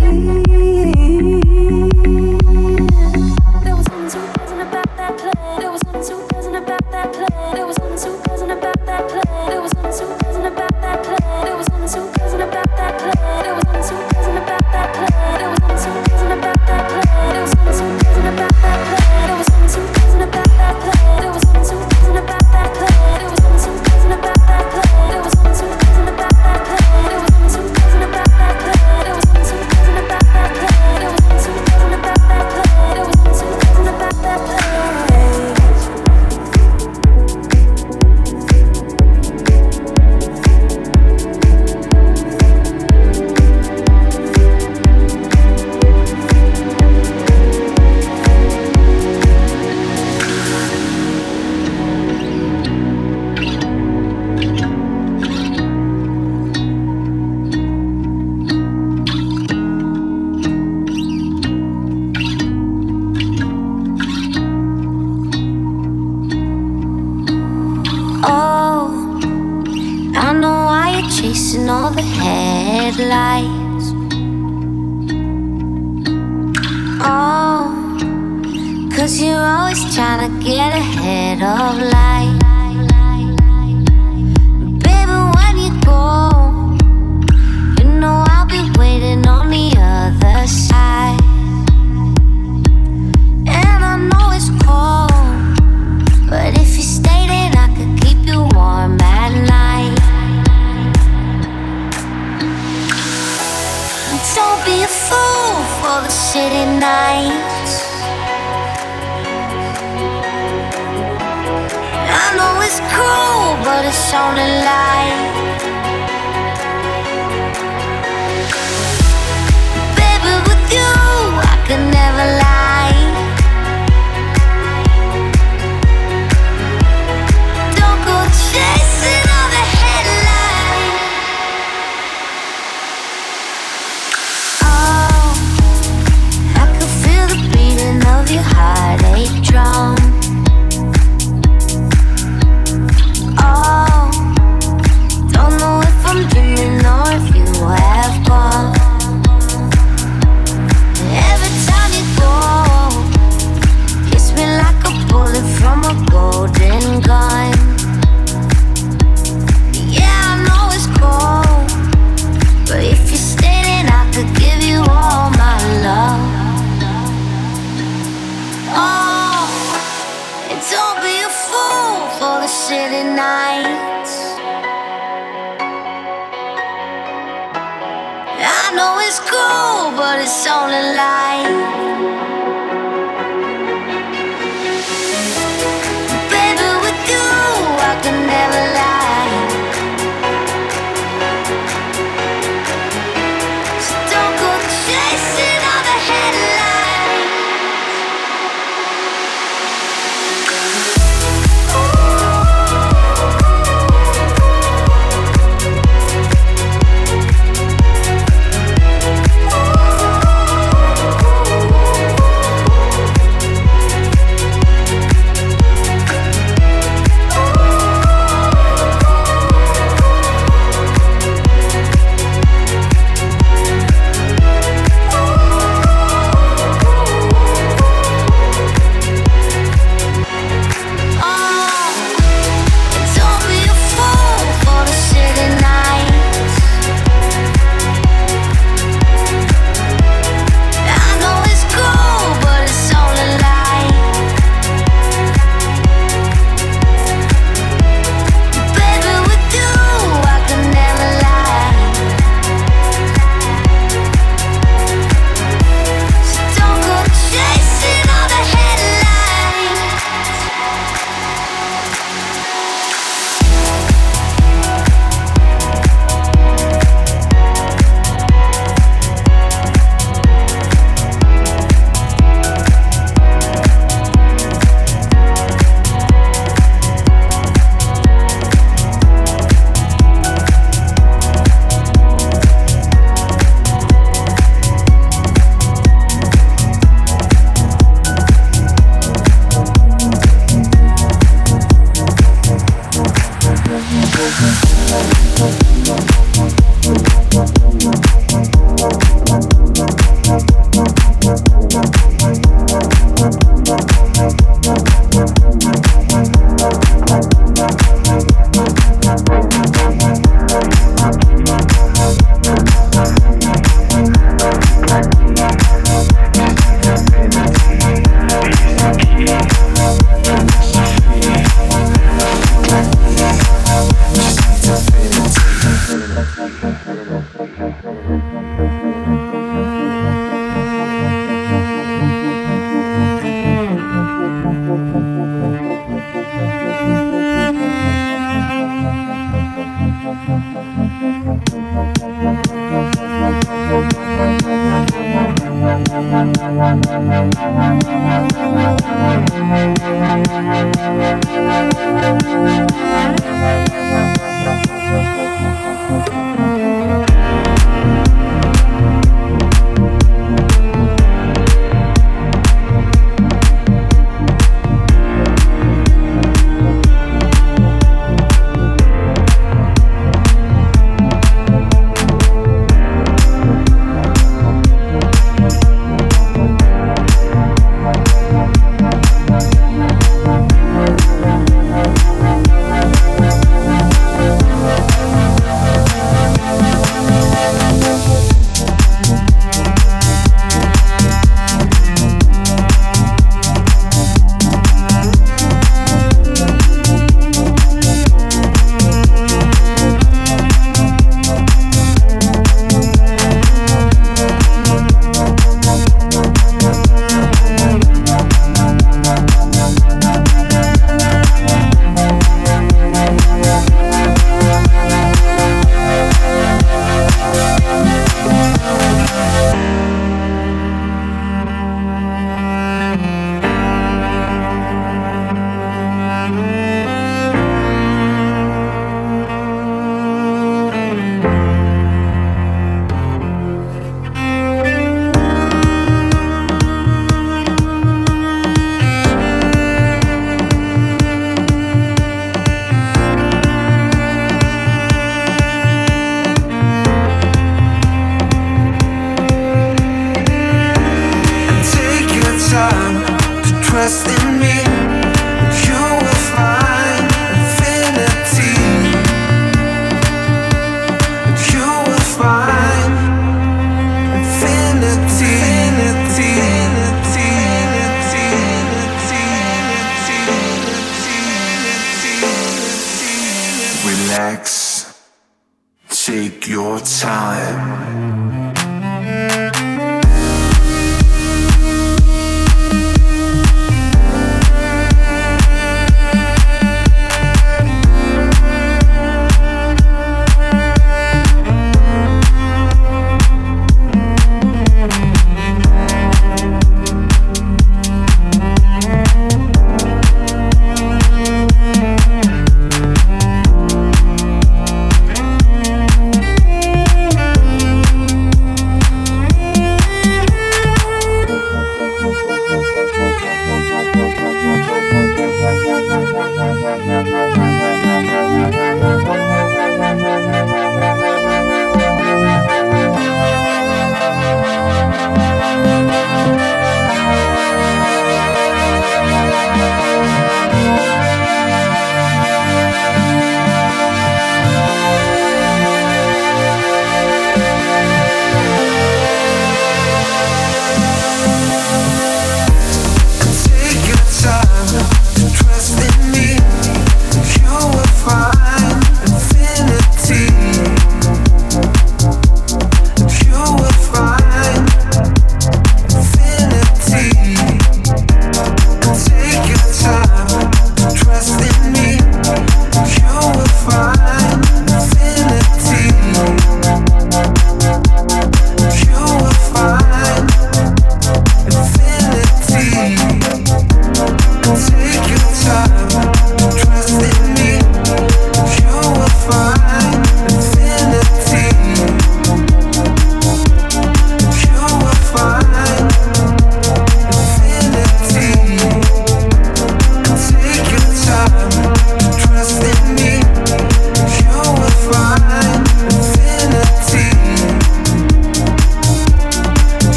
You. Thank you.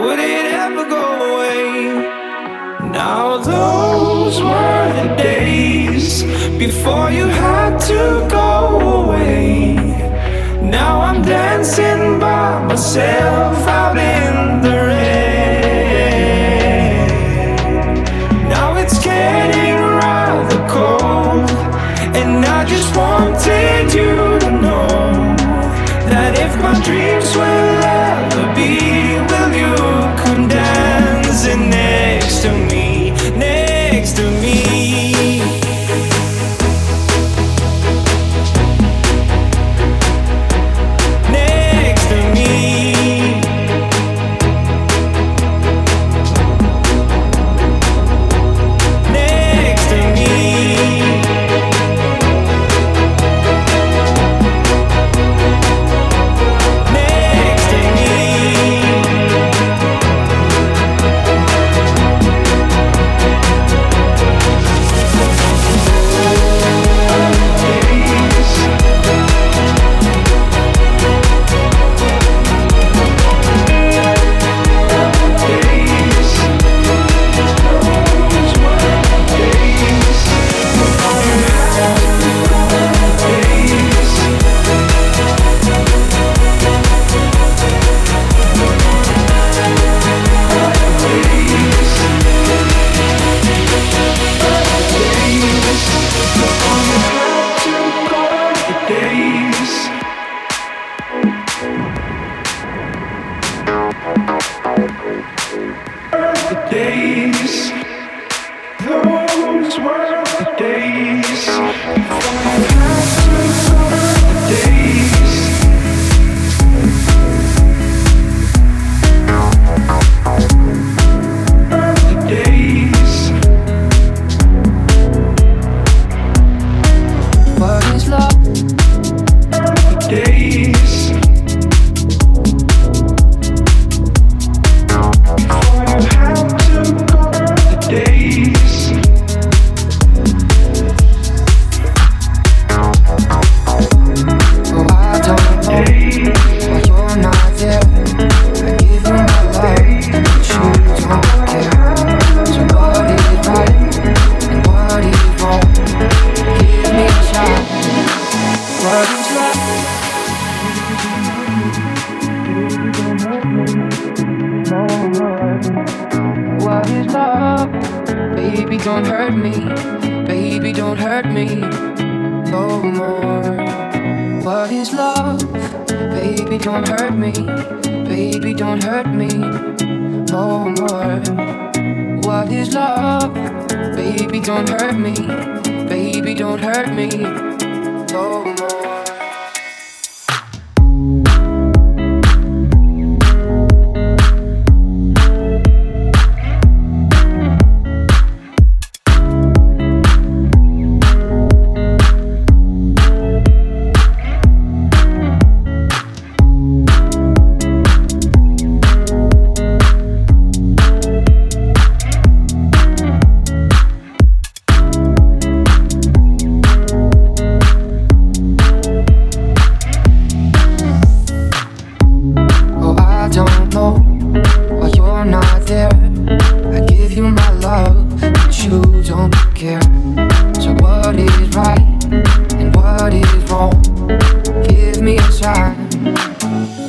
Would it ever go away? Now those were the days before you had to go away. Now I'm dancing by myself out in.